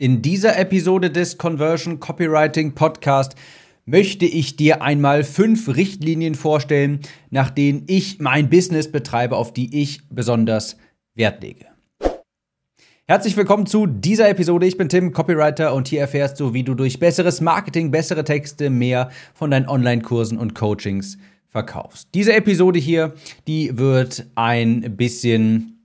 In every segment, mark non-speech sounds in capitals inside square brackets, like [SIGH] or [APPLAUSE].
In dieser Episode des Conversion Copywriting Podcast möchte ich dir einmal fünf Richtlinien vorstellen, nach denen ich mein Business betreibe, auf die ich besonders Wert lege. Herzlich willkommen zu dieser Episode. Ich bin Tim, Copywriter, und hier erfährst du, wie du durch besseres Marketing, bessere Texte mehr von deinen Online-Kursen und Coachings verkaufst. Diese Episode hier, die wird ein bisschen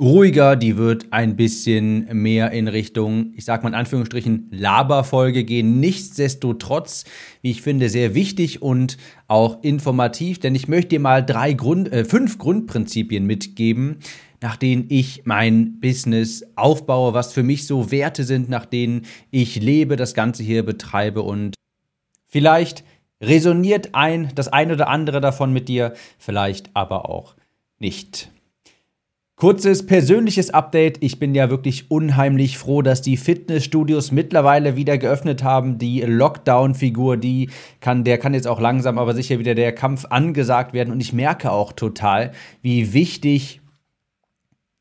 ruhiger, die wird ein bisschen mehr in Richtung, ich sag mal in Anführungsstrichen, Laberfolge gehen. Nichtsdestotrotz, wie ich finde, sehr wichtig und auch informativ, denn ich möchte dir mal drei Grund, äh, fünf Grundprinzipien mitgeben, nach denen ich mein Business aufbaue, was für mich so Werte sind, nach denen ich lebe, das Ganze hier betreibe und vielleicht resoniert ein das ein oder andere davon mit dir, vielleicht aber auch nicht. Kurzes persönliches Update. Ich bin ja wirklich unheimlich froh, dass die Fitnessstudios mittlerweile wieder geöffnet haben. Die Lockdown-Figur, die kann, der kann jetzt auch langsam, aber sicher wieder der Kampf angesagt werden. Und ich merke auch total, wie wichtig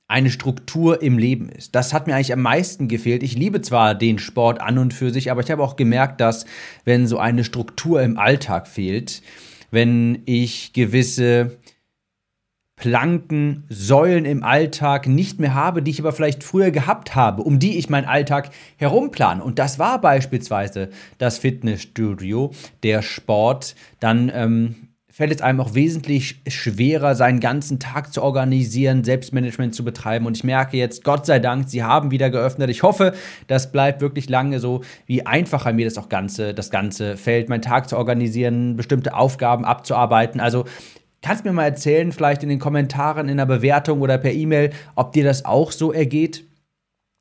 eine Struktur im Leben ist. Das hat mir eigentlich am meisten gefehlt. Ich liebe zwar den Sport an und für sich, aber ich habe auch gemerkt, dass wenn so eine Struktur im Alltag fehlt, wenn ich gewisse Planken, Säulen im Alltag nicht mehr habe, die ich aber vielleicht früher gehabt habe, um die ich meinen Alltag herumplane. Und das war beispielsweise das Fitnessstudio, der Sport. Dann ähm, fällt es einem auch wesentlich schwerer, seinen ganzen Tag zu organisieren, Selbstmanagement zu betreiben. Und ich merke jetzt, Gott sei Dank, sie haben wieder geöffnet. Ich hoffe, das bleibt wirklich lange so, wie einfacher mir das auch Ganze, das Ganze fällt, meinen Tag zu organisieren, bestimmte Aufgaben abzuarbeiten. Also Kannst mir mal erzählen, vielleicht in den Kommentaren, in der Bewertung oder per E-Mail, ob dir das auch so ergeht?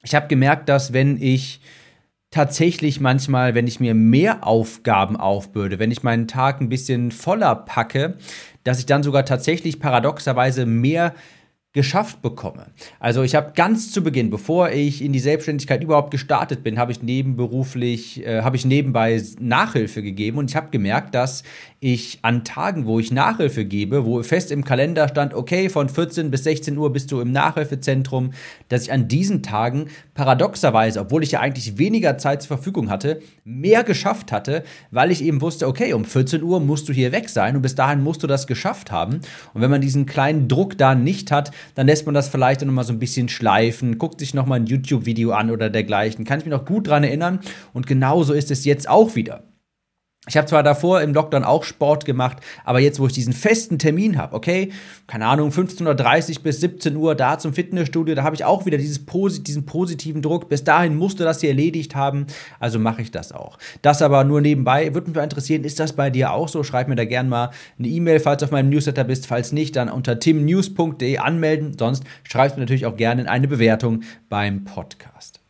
Ich habe gemerkt, dass wenn ich tatsächlich manchmal, wenn ich mir mehr Aufgaben aufbürde, wenn ich meinen Tag ein bisschen voller packe, dass ich dann sogar tatsächlich paradoxerweise mehr geschafft bekomme. Also ich habe ganz zu Beginn, bevor ich in die Selbstständigkeit überhaupt gestartet bin, habe ich nebenberuflich, äh, habe ich nebenbei Nachhilfe gegeben und ich habe gemerkt, dass ich an Tagen, wo ich Nachhilfe gebe, wo fest im Kalender stand, okay, von 14 bis 16 Uhr bist du im Nachhilfezentrum, dass ich an diesen Tagen paradoxerweise, obwohl ich ja eigentlich weniger Zeit zur Verfügung hatte, mehr geschafft hatte, weil ich eben wusste, okay, um 14 Uhr musst du hier weg sein und bis dahin musst du das geschafft haben. Und wenn man diesen kleinen Druck da nicht hat, dann lässt man das vielleicht dann nochmal so ein bisschen schleifen, guckt sich nochmal ein YouTube-Video an oder dergleichen. Kann ich mich noch gut dran erinnern. Und genauso ist es jetzt auch wieder. Ich habe zwar davor im Lockdown auch Sport gemacht, aber jetzt, wo ich diesen festen Termin habe, okay, keine Ahnung, 15.30 Uhr bis 17 Uhr da zum Fitnessstudio, da habe ich auch wieder dieses, diesen positiven Druck. Bis dahin musst du das hier erledigt haben, also mache ich das auch. Das aber nur nebenbei. Würde mich interessieren, ist das bei dir auch so? Schreib mir da gerne mal eine E-Mail, falls du auf meinem Newsletter bist. Falls nicht, dann unter timnews.de anmelden. Sonst schreibst du natürlich auch gerne in eine Bewertung beim Podcast.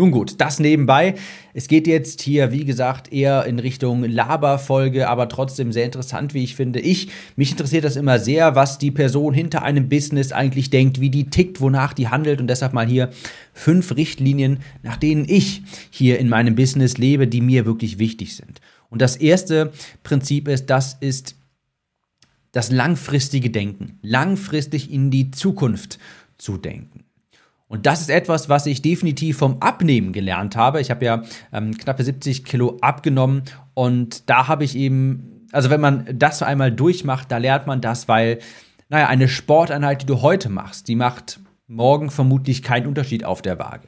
Nun gut, das nebenbei. Es geht jetzt hier, wie gesagt, eher in Richtung Laberfolge, aber trotzdem sehr interessant, wie ich finde. Ich, mich interessiert das immer sehr, was die Person hinter einem Business eigentlich denkt, wie die tickt, wonach die handelt und deshalb mal hier fünf Richtlinien, nach denen ich hier in meinem Business lebe, die mir wirklich wichtig sind. Und das erste Prinzip ist, das ist das langfristige Denken, langfristig in die Zukunft zu denken. Und das ist etwas, was ich definitiv vom Abnehmen gelernt habe. Ich habe ja ähm, knappe 70 Kilo abgenommen und da habe ich eben, also wenn man das so einmal durchmacht, da lernt man das, weil, naja, eine Sporteinheit, die du heute machst, die macht morgen vermutlich keinen Unterschied auf der Waage.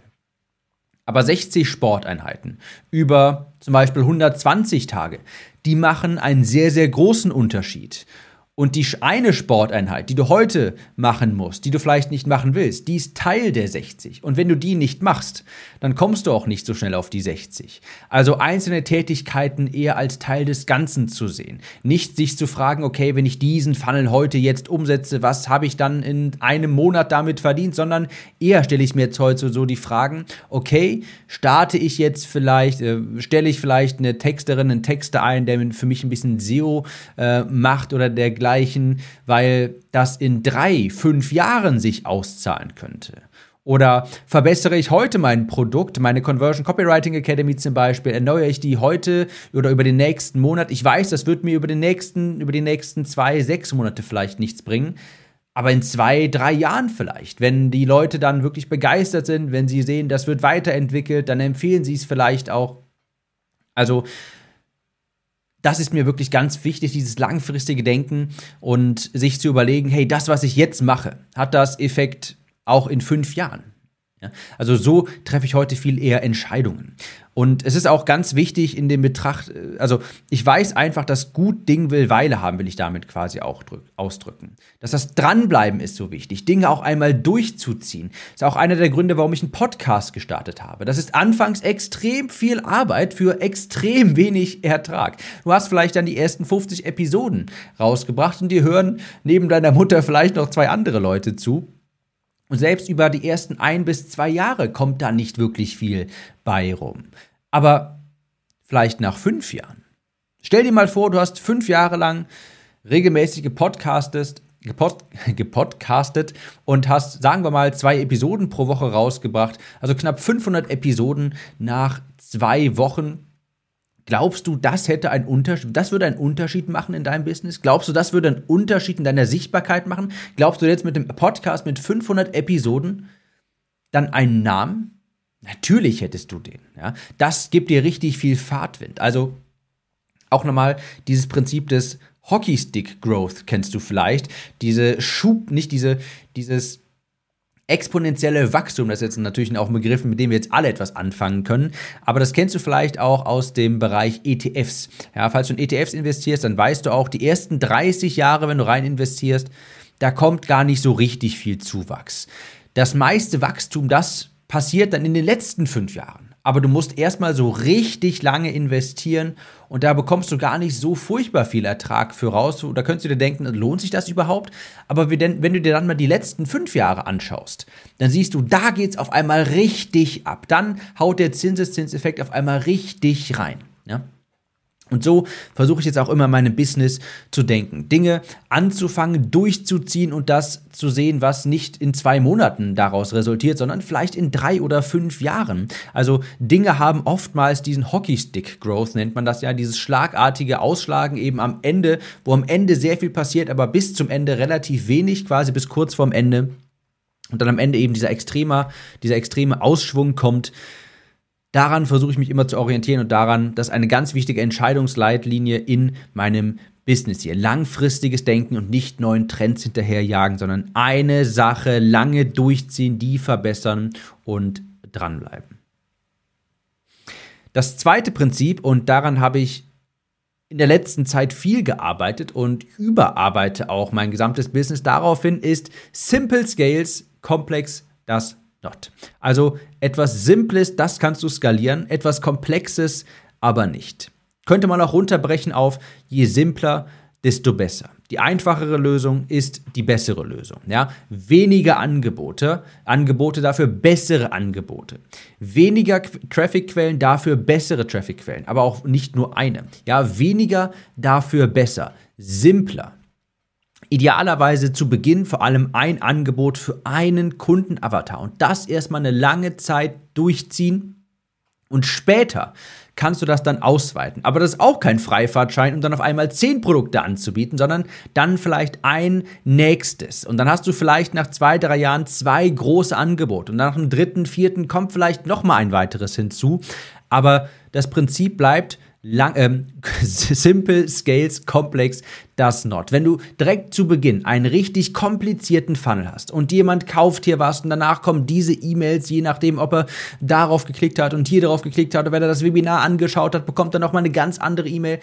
Aber 60 Sporteinheiten über zum Beispiel 120 Tage, die machen einen sehr, sehr großen Unterschied. Und die eine Sporteinheit, die du heute machen musst, die du vielleicht nicht machen willst, die ist Teil der 60. Und wenn du die nicht machst, dann kommst du auch nicht so schnell auf die 60. Also einzelne Tätigkeiten eher als Teil des Ganzen zu sehen. Nicht sich zu fragen, okay, wenn ich diesen Funnel heute jetzt umsetze, was habe ich dann in einem Monat damit verdient, sondern eher stelle ich mir jetzt heute so die Fragen, okay, starte ich jetzt vielleicht, äh, stelle ich vielleicht eine Texterin, einen Texter ein, der für mich ein bisschen SEO äh, macht oder der dergleichen, weil das in drei, fünf Jahren sich auszahlen könnte. Oder verbessere ich heute mein Produkt, meine Conversion Copywriting Academy zum Beispiel, erneuere ich die heute oder über den nächsten Monat. Ich weiß, das wird mir über den nächsten, über die nächsten zwei, sechs Monate vielleicht nichts bringen. aber in zwei, drei Jahren vielleicht, wenn die Leute dann wirklich begeistert sind, wenn sie sehen, das wird weiterentwickelt, dann empfehlen sie es vielleicht auch. Also, das ist mir wirklich ganz wichtig, dieses langfristige Denken und sich zu überlegen, hey, das, was ich jetzt mache, hat das Effekt auch in fünf Jahren? Ja? Also so treffe ich heute viel eher Entscheidungen. Und es ist auch ganz wichtig in dem Betracht, äh, also ich weiß einfach, dass gut Ding will Weile haben, will ich damit quasi auch drück, ausdrücken. Dass das Dranbleiben ist so wichtig, Dinge auch einmal durchzuziehen. Ist auch einer der Gründe, warum ich einen Podcast gestartet habe. Das ist anfangs extrem viel Arbeit für extrem wenig Ertrag. Du hast vielleicht dann die ersten 50 Episoden rausgebracht und die hören neben deiner Mutter vielleicht noch zwei andere Leute zu. Und selbst über die ersten ein bis zwei Jahre kommt da nicht wirklich viel bei rum. Aber vielleicht nach fünf Jahren. Stell dir mal vor, du hast fünf Jahre lang regelmäßig gepodcastet, gepod, [LAUGHS] gepodcastet und hast, sagen wir mal, zwei Episoden pro Woche rausgebracht. Also knapp 500 Episoden nach zwei Wochen Glaubst du, das hätte einen Unterschied, das würde einen Unterschied machen in deinem Business? Glaubst du, das würde einen Unterschied in deiner Sichtbarkeit machen? Glaubst du jetzt mit dem Podcast mit 500 Episoden dann einen Namen? Natürlich hättest du den. Ja? Das gibt dir richtig viel Fahrtwind. Also auch nochmal dieses Prinzip des Hockeystick Growth kennst du vielleicht. Diese Schub, nicht diese, dieses exponentielle Wachstum, das ist jetzt natürlich auch ein Begriff, mit dem wir jetzt alle etwas anfangen können, aber das kennst du vielleicht auch aus dem Bereich ETFs. Ja, falls du in ETFs investierst, dann weißt du auch, die ersten 30 Jahre, wenn du rein investierst, da kommt gar nicht so richtig viel Zuwachs. Das meiste Wachstum, das passiert dann in den letzten fünf Jahren aber du musst erstmal so richtig lange investieren und da bekommst du gar nicht so furchtbar viel Ertrag für raus. Da könntest du dir denken, lohnt sich das überhaupt? Aber wenn du dir dann mal die letzten fünf Jahre anschaust, dann siehst du, da geht es auf einmal richtig ab. Dann haut der Zinseszinseffekt auf einmal richtig rein. Ja? Und so versuche ich jetzt auch immer meine Business zu denken. Dinge anzufangen, durchzuziehen und das zu sehen, was nicht in zwei Monaten daraus resultiert, sondern vielleicht in drei oder fünf Jahren. Also Dinge haben oftmals diesen Hockeystick Growth, nennt man das ja, dieses schlagartige Ausschlagen eben am Ende, wo am Ende sehr viel passiert, aber bis zum Ende relativ wenig, quasi bis kurz vorm Ende. Und dann am Ende eben dieser extreme, dieser extreme Ausschwung kommt Daran versuche ich mich immer zu orientieren und daran, dass eine ganz wichtige Entscheidungsleitlinie in meinem Business hier. Langfristiges Denken und nicht neuen Trends hinterherjagen, sondern eine Sache lange durchziehen, die verbessern und dranbleiben. Das zweite Prinzip, und daran habe ich in der letzten Zeit viel gearbeitet und überarbeite auch mein gesamtes Business daraufhin, ist Simple Scales, Complex das not. Also etwas Simples, das kannst du skalieren, etwas Komplexes aber nicht. Könnte man auch runterbrechen auf je simpler, desto besser. Die einfachere Lösung ist die bessere Lösung. Ja? Weniger Angebote, Angebote dafür bessere Angebote. Weniger Trafficquellen, dafür bessere Trafficquellen, aber auch nicht nur eine. Ja, weniger, dafür besser. Simpler. Idealerweise zu Beginn vor allem ein Angebot für einen Kundenavatar und das erstmal eine lange Zeit durchziehen und später kannst du das dann ausweiten. Aber das ist auch kein Freifahrtschein, um dann auf einmal zehn Produkte anzubieten, sondern dann vielleicht ein nächstes. Und dann hast du vielleicht nach zwei, drei Jahren zwei große Angebote. Und nach dem dritten, vierten kommt vielleicht nochmal ein weiteres hinzu. Aber das Prinzip bleibt, lang, ähm, [LAUGHS] Simple Scales Complex does not. Wenn du direkt zu Beginn einen richtig komplizierten Funnel hast und jemand kauft hier was und danach kommen diese E-Mails, je nachdem, ob er darauf geklickt hat und hier darauf geklickt hat oder wenn er das Webinar angeschaut hat, bekommt er nochmal eine ganz andere E-Mail.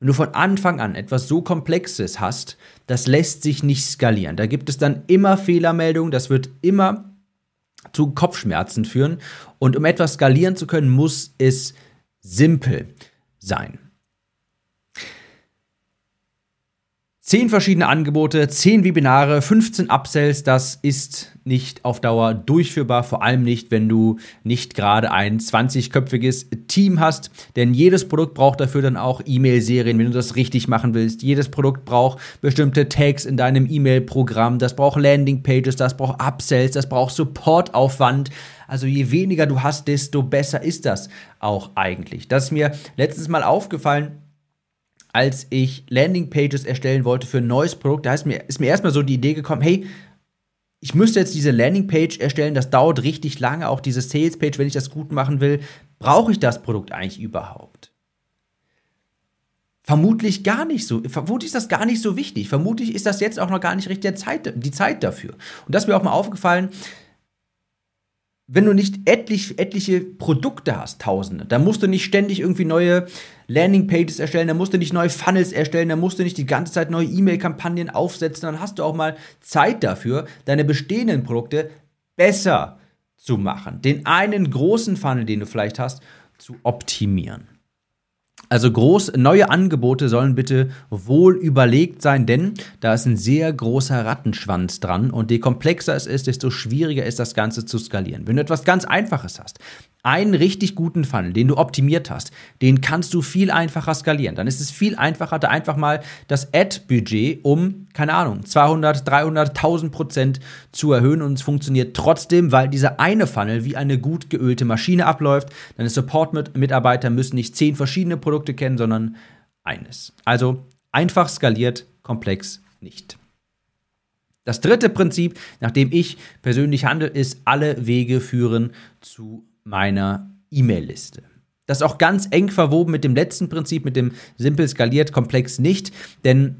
Wenn du von Anfang an etwas so Komplexes hast, das lässt sich nicht skalieren. Da gibt es dann immer Fehlermeldungen, das wird immer zu Kopfschmerzen führen. Und um etwas skalieren zu können, muss es simpel sein. Zehn verschiedene Angebote, zehn Webinare, 15 Upsells, das ist nicht auf Dauer durchführbar, vor allem nicht, wenn du nicht gerade ein 20-köpfiges Team hast, denn jedes Produkt braucht dafür dann auch E-Mail-Serien, wenn du das richtig machen willst. Jedes Produkt braucht bestimmte Tags in deinem E-Mail-Programm, das braucht Landing-Pages, das braucht Upsells, das braucht Supportaufwand. Also je weniger du hast, desto besser ist das auch eigentlich. Das ist mir letztens mal aufgefallen, als ich Landingpages erstellen wollte für ein neues Produkt, da ist mir, ist mir erstmal so die Idee gekommen, hey, ich müsste jetzt diese Landingpage erstellen, das dauert richtig lange, auch diese Salespage, wenn ich das gut machen will. Brauche ich das Produkt eigentlich überhaupt? Vermutlich gar nicht so. Vermutlich ist das gar nicht so wichtig. Vermutlich ist das jetzt auch noch gar nicht richtig Zeit, die Zeit dafür. Und das ist mir auch mal aufgefallen, wenn du nicht etlich, etliche Produkte hast, tausende, dann musst du nicht ständig irgendwie neue Landingpages erstellen, dann musst du nicht neue Funnels erstellen, dann musst du nicht die ganze Zeit neue E-Mail-Kampagnen aufsetzen, dann hast du auch mal Zeit dafür, deine bestehenden Produkte besser zu machen, den einen großen Funnel, den du vielleicht hast, zu optimieren. Also groß, neue Angebote sollen bitte wohl überlegt sein, denn da ist ein sehr großer Rattenschwanz dran und je komplexer es ist, desto schwieriger ist das Ganze zu skalieren. Wenn du etwas ganz Einfaches hast, einen richtig guten Funnel, den du optimiert hast, den kannst du viel einfacher skalieren. Dann ist es viel einfacher, da einfach mal das Ad-Budget um, keine Ahnung, 200, 300, 1000 Prozent zu erhöhen und es funktioniert trotzdem, weil dieser eine Funnel wie eine gut geölte Maschine abläuft. Deine Support-Mitarbeiter müssen nicht zehn verschiedene Produkte kennen, sondern eines. Also einfach skaliert, komplex nicht. Das dritte Prinzip, nach dem ich persönlich handle, ist, alle Wege führen zu meiner E-Mail-Liste. Das ist auch ganz eng verwoben mit dem letzten Prinzip, mit dem simpel skaliert, komplex nicht, denn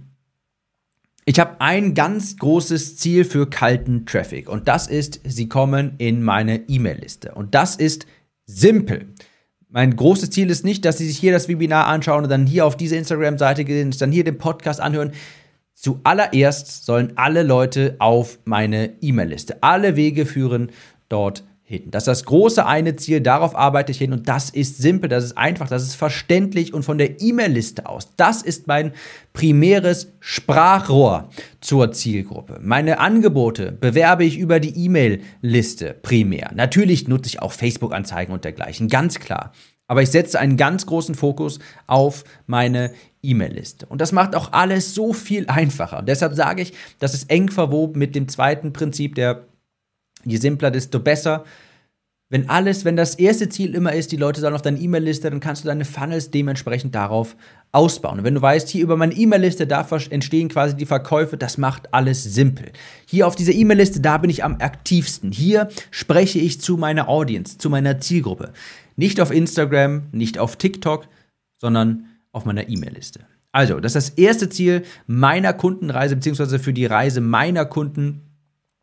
ich habe ein ganz großes Ziel für kalten Traffic und das ist, sie kommen in meine E-Mail-Liste. Und das ist simpel. Mein großes Ziel ist nicht, dass sie sich hier das Webinar anschauen und dann hier auf diese Instagram-Seite gehen, dann hier den Podcast anhören. Zuallererst sollen alle Leute auf meine E-Mail-Liste. Alle Wege führen dort hin. Das ist das große eine Ziel, darauf arbeite ich hin und das ist simpel, das ist einfach, das ist verständlich und von der E-Mail-Liste aus. Das ist mein primäres Sprachrohr zur Zielgruppe. Meine Angebote bewerbe ich über die E-Mail-Liste primär. Natürlich nutze ich auch Facebook-Anzeigen und dergleichen, ganz klar. Aber ich setze einen ganz großen Fokus auf meine E-Mail-Liste. Und das macht auch alles so viel [LAUGHS] einfacher. Und deshalb sage ich, das ist eng verwoben mit dem zweiten Prinzip der Je simpler, desto besser. Wenn alles, wenn das erste Ziel immer ist, die Leute sollen auf deine E-Mail-Liste, dann kannst du deine Funnels dementsprechend darauf ausbauen. Und wenn du weißt, hier über meine E-Mail-Liste, da entstehen quasi die Verkäufe, das macht alles simpel. Hier auf dieser E-Mail-Liste, da bin ich am aktivsten. Hier spreche ich zu meiner Audience, zu meiner Zielgruppe. Nicht auf Instagram, nicht auf TikTok, sondern auf meiner E-Mail-Liste. Also, das ist das erste Ziel meiner Kundenreise, beziehungsweise für die Reise meiner Kunden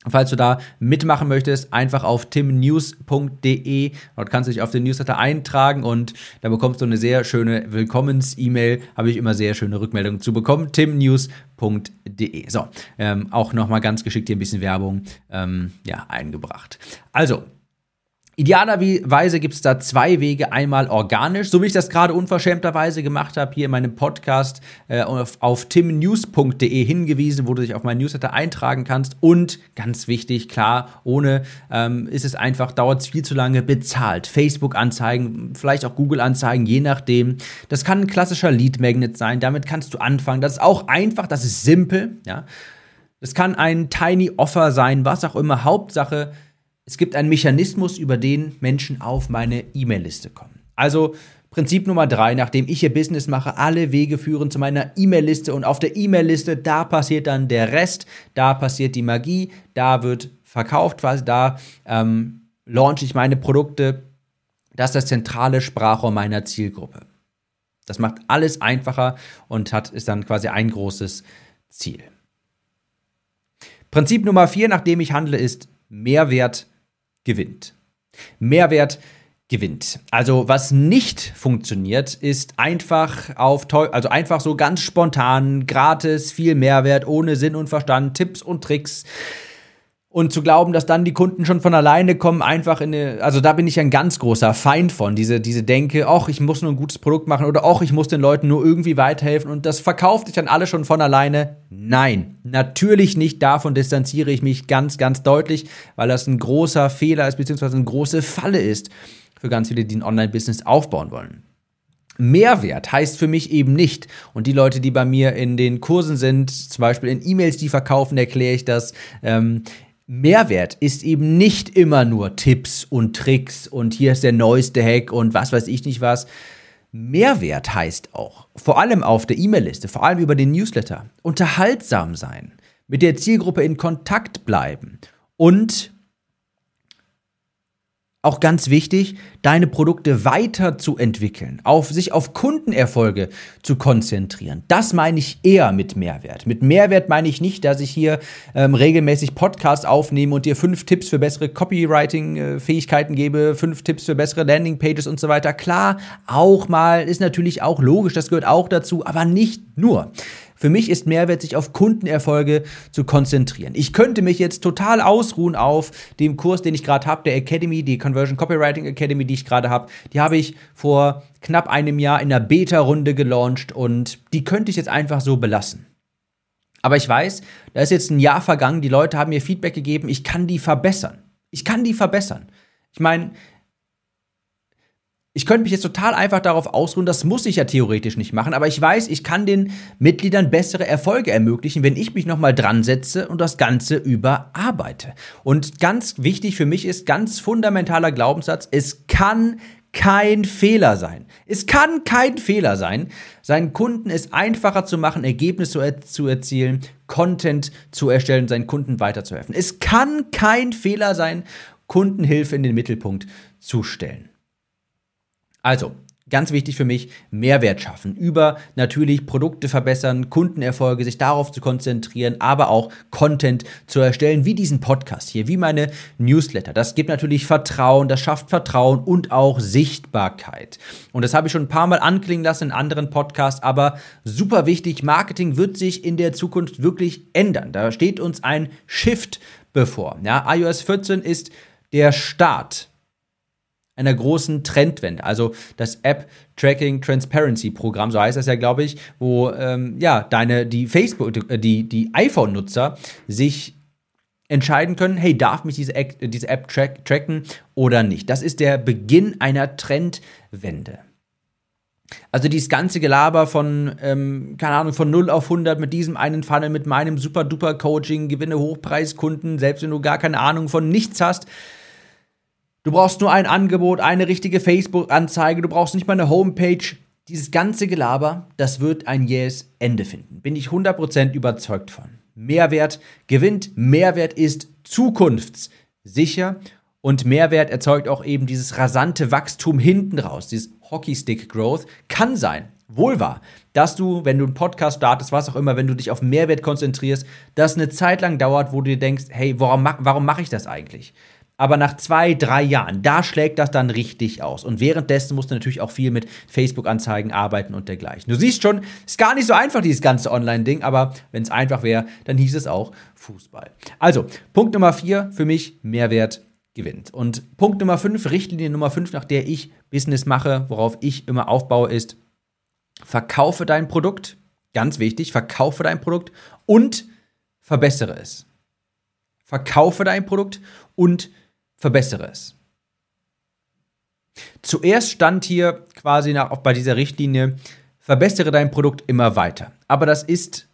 Falls du da mitmachen möchtest, einfach auf timnews.de. Dort kannst du dich auf den Newsletter eintragen und da bekommst du eine sehr schöne Willkommens-E-Mail. Habe ich immer sehr schöne Rückmeldungen zu bekommen. timnews.de. So, ähm, auch nochmal ganz geschickt hier ein bisschen Werbung ähm, ja, eingebracht. Also, Idealerweise gibt es da zwei Wege. Einmal organisch, so wie ich das gerade unverschämterweise gemacht habe, hier in meinem Podcast äh, auf, auf timnews.de hingewiesen, wo du dich auf meinen Newsletter eintragen kannst. Und ganz wichtig, klar, ohne ähm, ist es einfach, dauert es viel zu lange, bezahlt. Facebook-Anzeigen, vielleicht auch Google-Anzeigen, je nachdem. Das kann ein klassischer Lead-Magnet sein, damit kannst du anfangen. Das ist auch einfach, das ist simpel, ja. Das kann ein Tiny Offer sein, was auch immer. Hauptsache, es gibt einen Mechanismus, über den Menschen auf meine E-Mail-Liste kommen. Also Prinzip Nummer drei, nachdem ich hier Business mache, alle Wege führen zu meiner E-Mail-Liste und auf der E-Mail-Liste, da passiert dann der Rest, da passiert die Magie, da wird verkauft, quasi da ähm, launche ich meine Produkte. Das ist das zentrale Sprachrohr meiner Zielgruppe. Das macht alles einfacher und hat, ist dann quasi ein großes Ziel. Prinzip Nummer vier, nachdem ich handle, ist Mehrwert gewinnt. Mehrwert gewinnt. Also was nicht funktioniert, ist einfach auf also einfach so ganz spontan, gratis, viel Mehrwert, ohne Sinn und Verstand, Tipps und Tricks und zu glauben, dass dann die Kunden schon von alleine kommen, einfach in eine, also da bin ich ein ganz großer Feind von, diese, diese Denke, ach, ich muss nur ein gutes Produkt machen oder ach, ich muss den Leuten nur irgendwie weiterhelfen und das verkauft sich dann alle schon von alleine. Nein, natürlich nicht, davon distanziere ich mich ganz, ganz deutlich, weil das ein großer Fehler ist, beziehungsweise eine große Falle ist für ganz viele, die ein Online-Business aufbauen wollen. Mehrwert heißt für mich eben nicht, und die Leute, die bei mir in den Kursen sind, zum Beispiel in E-Mails, die verkaufen, erkläre ich das, ähm, Mehrwert ist eben nicht immer nur Tipps und Tricks und hier ist der neueste Hack und was weiß ich nicht was. Mehrwert heißt auch, vor allem auf der E-Mail-Liste, vor allem über den Newsletter, unterhaltsam sein, mit der Zielgruppe in Kontakt bleiben und auch ganz wichtig, deine Produkte weiterzuentwickeln, auf sich auf Kundenerfolge zu konzentrieren. Das meine ich eher mit Mehrwert. Mit Mehrwert meine ich nicht, dass ich hier ähm, regelmäßig Podcasts aufnehme und dir fünf Tipps für bessere Copywriting-Fähigkeiten gebe, fünf Tipps für bessere Landingpages und so weiter. Klar, auch mal ist natürlich auch logisch, das gehört auch dazu, aber nicht nur. Für mich ist Mehrwert, sich auf Kundenerfolge zu konzentrieren. Ich könnte mich jetzt total ausruhen auf dem Kurs, den ich gerade habe, der Academy, die Conversion Copywriting Academy, die ich gerade habe. Die habe ich vor knapp einem Jahr in der Beta-Runde gelauncht und die könnte ich jetzt einfach so belassen. Aber ich weiß, da ist jetzt ein Jahr vergangen, die Leute haben mir Feedback gegeben, ich kann die verbessern. Ich kann die verbessern. Ich meine, ich könnte mich jetzt total einfach darauf ausruhen, das muss ich ja theoretisch nicht machen, aber ich weiß, ich kann den Mitgliedern bessere Erfolge ermöglichen, wenn ich mich nochmal dran setze und das Ganze überarbeite. Und ganz wichtig für mich ist, ganz fundamentaler Glaubenssatz, es kann kein Fehler sein. Es kann kein Fehler sein, seinen Kunden es einfacher zu machen, Ergebnisse zu, er erzielen, Content zu erstellen, seinen Kunden weiterzuhelfen. Es kann kein Fehler sein, Kundenhilfe in den Mittelpunkt zu stellen. Also, ganz wichtig für mich, Mehrwert schaffen. Über natürlich Produkte verbessern, Kundenerfolge, sich darauf zu konzentrieren, aber auch Content zu erstellen, wie diesen Podcast hier, wie meine Newsletter. Das gibt natürlich Vertrauen, das schafft Vertrauen und auch Sichtbarkeit. Und das habe ich schon ein paar Mal anklingen lassen in anderen Podcasts, aber super wichtig, Marketing wird sich in der Zukunft wirklich ändern. Da steht uns ein Shift bevor. Ja, iOS 14 ist der Start einer großen Trendwende. Also das App Tracking Transparency Programm, so heißt das ja, glaube ich, wo ähm, ja deine die Facebook, äh, die die iPhone-Nutzer sich entscheiden können, hey, darf mich diese, App, diese App track, tracken oder nicht. Das ist der Beginn einer Trendwende. Also dieses ganze Gelaber von, ähm, keine Ahnung, von 0 auf 100 mit diesem einen Funnel, mit meinem super-duper-Coaching, gewinne Hochpreiskunden, selbst wenn du gar keine Ahnung von nichts hast, Du brauchst nur ein Angebot, eine richtige Facebook-Anzeige, du brauchst nicht mal eine Homepage. Dieses ganze Gelaber, das wird ein jähes Ende finden. Bin ich 100% überzeugt von. Mehrwert gewinnt, Mehrwert ist zukunftssicher und Mehrwert erzeugt auch eben dieses rasante Wachstum hinten raus, dieses Hockeystick Growth. Kann sein, wohl wahr, dass du, wenn du einen Podcast startest, was auch immer, wenn du dich auf Mehrwert konzentrierst, das eine Zeit lang dauert, wo du dir denkst, hey, warum, warum mache ich das eigentlich? Aber nach zwei, drei Jahren, da schlägt das dann richtig aus. Und währenddessen musst du natürlich auch viel mit Facebook-Anzeigen arbeiten und dergleichen. Du siehst schon, ist gar nicht so einfach, dieses ganze Online-Ding, aber wenn es einfach wäre, dann hieß es auch Fußball. Also, Punkt Nummer vier für mich, Mehrwert gewinnt. Und Punkt Nummer fünf, Richtlinie Nummer fünf, nach der ich Business mache, worauf ich immer aufbaue, ist, verkaufe dein Produkt, ganz wichtig, verkaufe dein Produkt und verbessere es. Verkaufe dein Produkt und verbessere verbessere es. Zuerst stand hier quasi nach, bei dieser Richtlinie, verbessere dein Produkt immer weiter. Aber das ist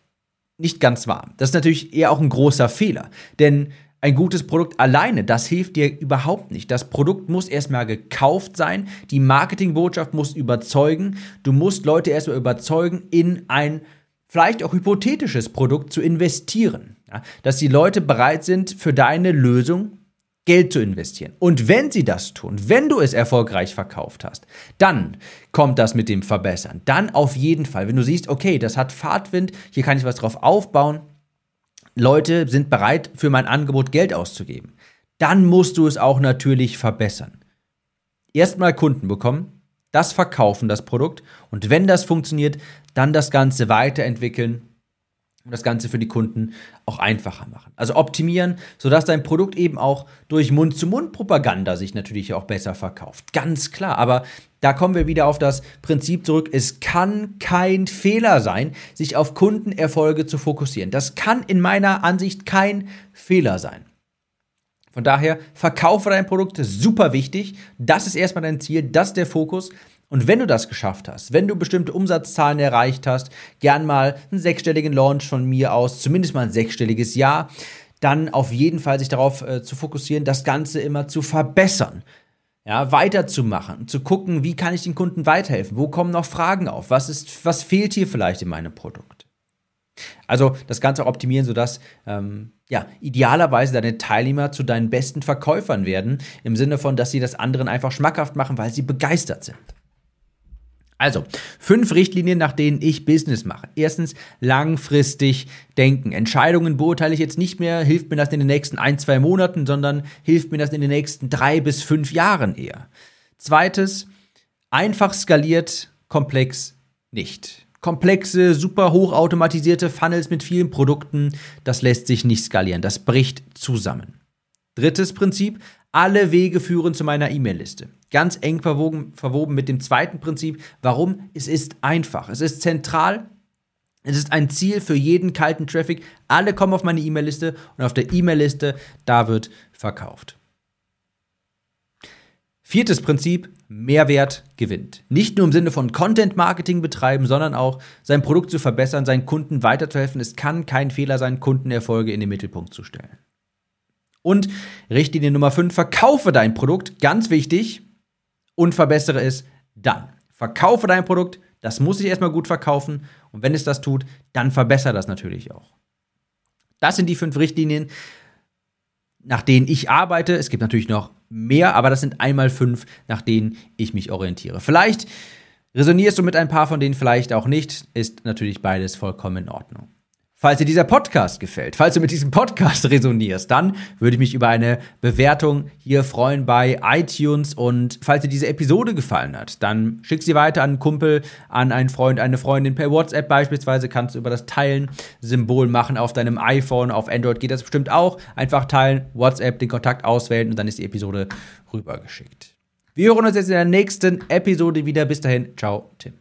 nicht ganz wahr. Das ist natürlich eher auch ein großer Fehler. Denn ein gutes Produkt alleine, das hilft dir überhaupt nicht. Das Produkt muss erstmal gekauft sein, die Marketingbotschaft muss überzeugen, du musst Leute erstmal überzeugen, in ein vielleicht auch hypothetisches Produkt zu investieren. Ja, dass die Leute bereit sind, für deine Lösung Geld zu investieren. Und wenn sie das tun, wenn du es erfolgreich verkauft hast, dann kommt das mit dem Verbessern. Dann auf jeden Fall, wenn du siehst, okay, das hat Fahrtwind, hier kann ich was drauf aufbauen, Leute sind bereit, für mein Angebot Geld auszugeben, dann musst du es auch natürlich verbessern. Erstmal Kunden bekommen, das verkaufen, das Produkt, und wenn das funktioniert, dann das Ganze weiterentwickeln und das Ganze für die Kunden auch einfacher machen. Also optimieren, sodass dein Produkt eben auch durch Mund-zu-Mund-Propaganda sich natürlich auch besser verkauft. Ganz klar. Aber da kommen wir wieder auf das Prinzip zurück. Es kann kein Fehler sein, sich auf Kundenerfolge zu fokussieren. Das kann in meiner Ansicht kein Fehler sein. Von daher, verkaufe dein Produkt, super wichtig. Das ist erstmal dein Ziel, das ist der Fokus. Und wenn du das geschafft hast, wenn du bestimmte Umsatzzahlen erreicht hast, gern mal einen sechsstelligen Launch von mir aus, zumindest mal ein sechsstelliges Jahr, dann auf jeden Fall sich darauf äh, zu fokussieren, das Ganze immer zu verbessern. ja, weiterzumachen, zu gucken, wie kann ich den Kunden weiterhelfen, wo kommen noch Fragen auf, was, ist, was fehlt hier vielleicht in meinem Produkt. Also das Ganze optimieren, sodass ähm, ja, idealerweise deine Teilnehmer zu deinen besten Verkäufern werden, im Sinne von, dass sie das anderen einfach schmackhaft machen, weil sie begeistert sind. Also, fünf Richtlinien, nach denen ich Business mache. Erstens, langfristig denken. Entscheidungen beurteile ich jetzt nicht mehr, hilft mir das in den nächsten ein, zwei Monaten, sondern hilft mir das in den nächsten drei bis fünf Jahren eher. Zweites, einfach skaliert, komplex nicht. Komplexe, super hochautomatisierte Funnels mit vielen Produkten, das lässt sich nicht skalieren, das bricht zusammen. Drittes Prinzip, alle Wege führen zu meiner E-Mail-Liste. Ganz eng verwoben, verwoben mit dem zweiten Prinzip. Warum? Es ist einfach. Es ist zentral. Es ist ein Ziel für jeden kalten Traffic. Alle kommen auf meine E-Mail-Liste und auf der E-Mail-Liste, da wird verkauft. Viertes Prinzip, Mehrwert gewinnt. Nicht nur im Sinne von Content-Marketing betreiben, sondern auch sein Produkt zu verbessern, seinen Kunden weiterzuhelfen. Es kann kein Fehler sein, Kundenerfolge in den Mittelpunkt zu stellen. Und Richtlinie Nummer 5, verkaufe dein Produkt, ganz wichtig, und verbessere es dann. Verkaufe dein Produkt, das muss sich erstmal gut verkaufen und wenn es das tut, dann verbessere das natürlich auch. Das sind die fünf Richtlinien, nach denen ich arbeite. Es gibt natürlich noch mehr, aber das sind einmal fünf, nach denen ich mich orientiere. Vielleicht resonierst du mit ein paar von denen, vielleicht auch nicht, ist natürlich beides vollkommen in Ordnung. Falls dir dieser Podcast gefällt, falls du mit diesem Podcast [LAUGHS] resonierst, dann würde ich mich über eine Bewertung hier freuen bei iTunes. Und falls dir diese Episode gefallen hat, dann schick sie weiter an einen Kumpel, an einen Freund, eine Freundin per WhatsApp beispielsweise. Kannst du über das Teilen-Symbol machen auf deinem iPhone, auf Android geht das bestimmt auch. Einfach teilen, WhatsApp, den Kontakt auswählen und dann ist die Episode rübergeschickt. Wir hören uns jetzt in der nächsten Episode wieder. Bis dahin, ciao, Tim.